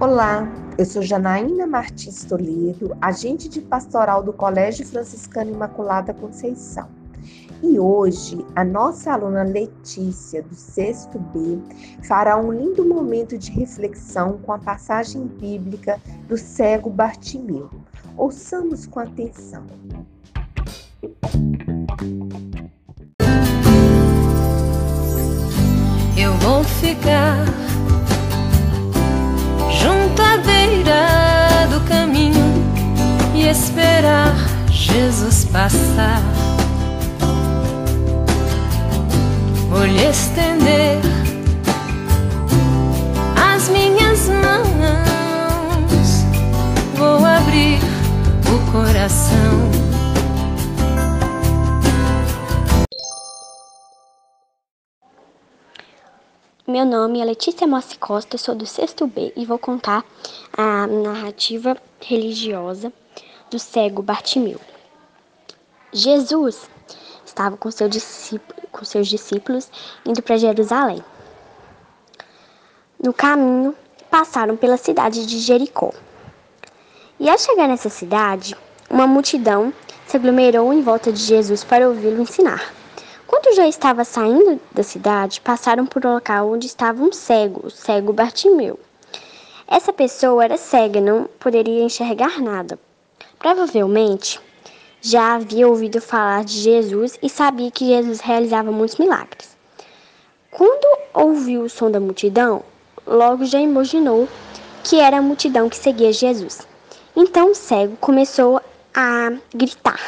Olá, eu sou Janaína Martins Toledo, agente de pastoral do Colégio Franciscano Imaculada Conceição. E hoje a nossa aluna Letícia, do sexto B, fará um lindo momento de reflexão com a passagem bíblica do cego Bartimeu. Ouçamos com atenção. Eu vou ficar Jesus passar. Vou lhe estender as minhas mãos, vou abrir o coração. Meu nome é Letícia Mossi Costa, sou do sexto B e vou contar a narrativa religiosa do cego Bartimeu. Jesus estava com, seu com seus discípulos indo para Jerusalém. No caminho, passaram pela cidade de Jericó. E ao chegar nessa cidade, uma multidão se aglomerou em volta de Jesus para ouvi-lo ensinar. Quando já estava saindo da cidade, passaram por um local onde estava um cego, o cego Bartimeu. Essa pessoa era cega, não poderia enxergar nada. Provavelmente já havia ouvido falar de Jesus e sabia que Jesus realizava muitos milagres. Quando ouviu o som da multidão, logo já imaginou que era a multidão que seguia Jesus. Então o cego começou a gritar: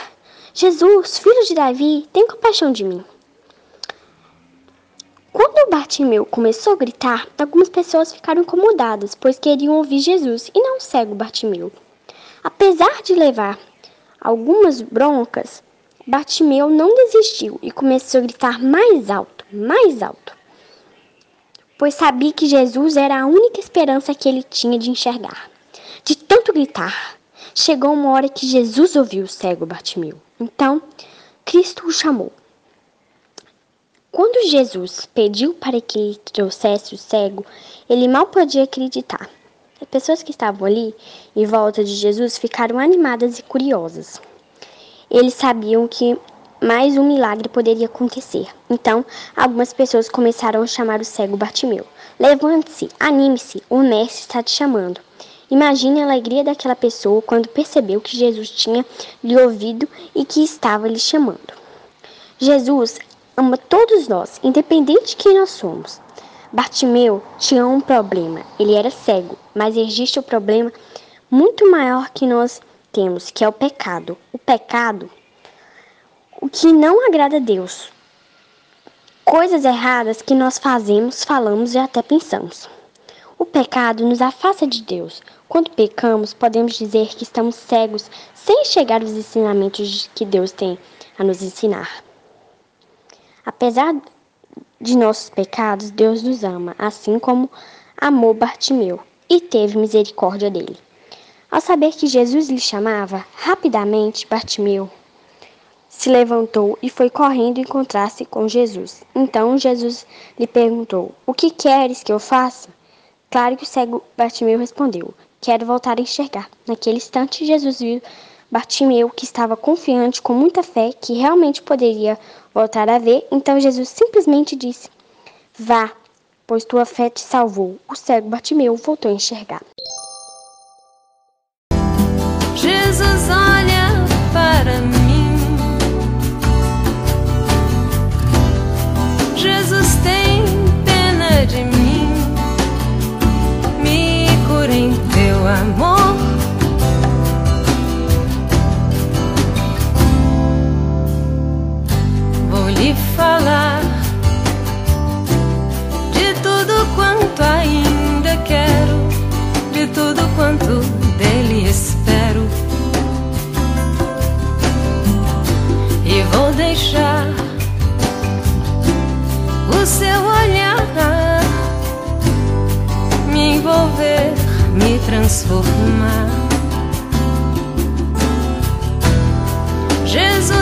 Jesus, filho de Davi, tem compaixão de mim. Quando Bartimeu começou a gritar, algumas pessoas ficaram incomodadas, pois queriam ouvir Jesus e não o cego Bartimeu. Apesar de levar algumas broncas, Bartimeu não desistiu e começou a gritar mais alto, mais alto, pois sabia que Jesus era a única esperança que ele tinha de enxergar. De tanto gritar, chegou uma hora que Jesus ouviu o cego Bartimeu. Então, Cristo o chamou. Quando Jesus pediu para que lhe trouxesse o cego, ele mal podia acreditar. As pessoas que estavam ali em volta de Jesus ficaram animadas e curiosas. Eles sabiam que mais um milagre poderia acontecer. Então, algumas pessoas começaram a chamar o cego Bartimeu. Levante-se, anime-se, o mestre está te chamando. Imagine a alegria daquela pessoa quando percebeu que Jesus tinha lhe ouvido e que estava lhe chamando. Jesus ama todos nós, independente de quem nós somos. Bartimeu tinha um problema, ele era cego, mas existe um problema muito maior que nós temos, que é o pecado. O pecado, o que não agrada a Deus. Coisas erradas que nós fazemos, falamos e até pensamos. O pecado nos afasta de Deus. Quando pecamos, podemos dizer que estamos cegos sem chegar aos ensinamentos que Deus tem a nos ensinar. Apesar de nossos pecados, Deus nos ama, assim como amou Bartimeu e teve misericórdia dele. Ao saber que Jesus lhe chamava, rapidamente Bartimeu se levantou e foi correndo encontrar-se com Jesus. Então Jesus lhe perguntou: O que queres que eu faça? Claro que o cego Bartimeu respondeu: Quero voltar a enxergar. Naquele instante, Jesus viu Bartimeu, que estava confiante com muita fé que realmente poderia voltar a ver, então Jesus simplesmente disse: Vá, pois tua fé te salvou. O cego Bartimeu voltou a enxergar. Jesus olha para mim. Jesus tem pena de mim. Me cura em teu amor. Falar de tudo quanto ainda quero, de tudo quanto dele espero. E vou deixar o seu olhar me envolver, me transformar. Jesus